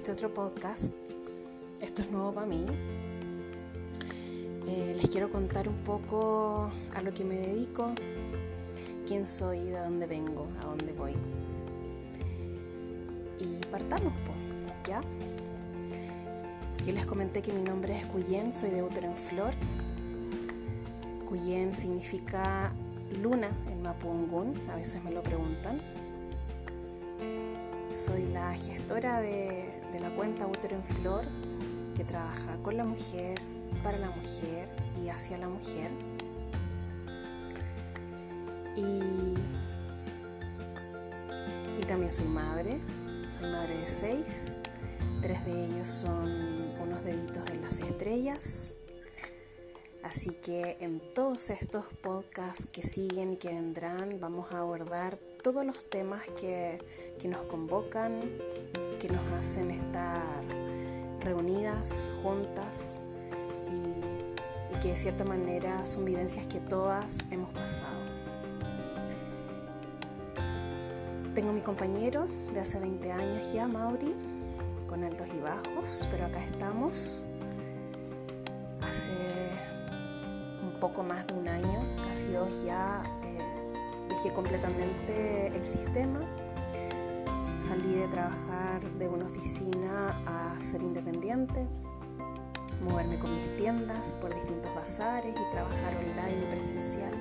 este otro podcast. Esto es nuevo para mí. Eh, les quiero contar un poco a lo que me dedico, quién soy, de dónde vengo, a dónde voy. Y partamos, ¿ya? Aquí les comenté que mi nombre es Cuyen, soy de útero en flor. Cuyen significa luna en Mapungún, a veces me lo preguntan. Soy la gestora de, la cuenta Útero en Flor, que trabaja con la mujer, para la mujer y hacia la mujer. Y, y también soy madre, soy madre de seis, tres de ellos son unos bebitos de las estrellas. Así que en todos estos podcasts que siguen y que vendrán vamos a abordar todos los temas que, nos convocan, que nos hacen estar reunidas, juntas y, que de cierta manera son vivencias que todas hemos pasado. Tengo mi compañero de hace 20 años ya, Mauri, con altos y bajos, pero acá estamos. Hace poco más de un año, casi dos ya, dejé completamente el sistema. Salí de trabajar de una oficina a ser independiente, moverme con mis tiendas por distintos bazares y trabajar online y presencial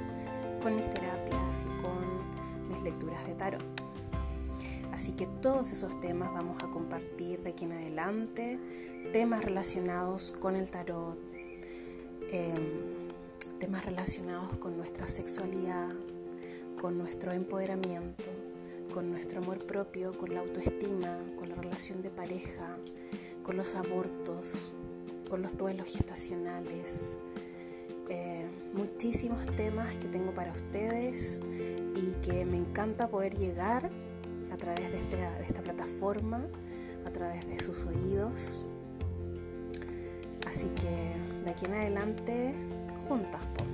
con mis terapias y con mis lecturas de tarot. Así que todos esos temas vamos a compartir de aquí en adelante, temas relacionados con el tarot, em, temas relacionados con nuestra sexualidad, con nuestro empoderamiento, con nuestro amor propio, con la autoestima, con la relación de pareja, con los abortos, con los duelos gestacionales. Eh, muchísimos temas que tengo para ustedes y que me encanta poder llegar a través de, este, de esta plataforma, a través de sus oídos. Así que de aquí en adelante, juntas, por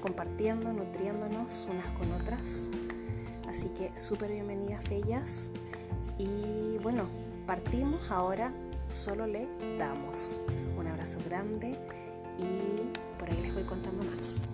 compartiendo, nutriéndonos unas con otras. Así que súper bienvenidas, bellas. Y bueno, partimos ahora, solo le damos. Un abrazo grande y por ahí les voy contando más.